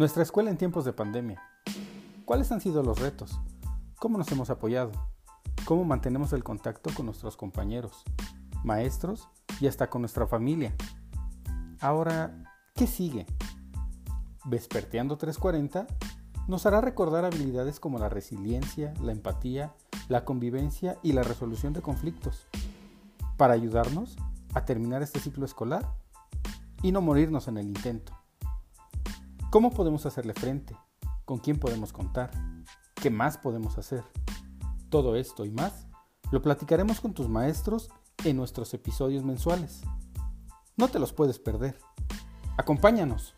Nuestra escuela en tiempos de pandemia. ¿Cuáles han sido los retos? ¿Cómo nos hemos apoyado? ¿Cómo mantenemos el contacto con nuestros compañeros, maestros y hasta con nuestra familia? Ahora, ¿qué sigue? Vesperteando 340 nos hará recordar habilidades como la resiliencia, la empatía, la convivencia y la resolución de conflictos, para ayudarnos a terminar este ciclo escolar y no morirnos en el intento. ¿Cómo podemos hacerle frente? ¿Con quién podemos contar? ¿Qué más podemos hacer? Todo esto y más lo platicaremos con tus maestros en nuestros episodios mensuales. No te los puedes perder. Acompáñanos.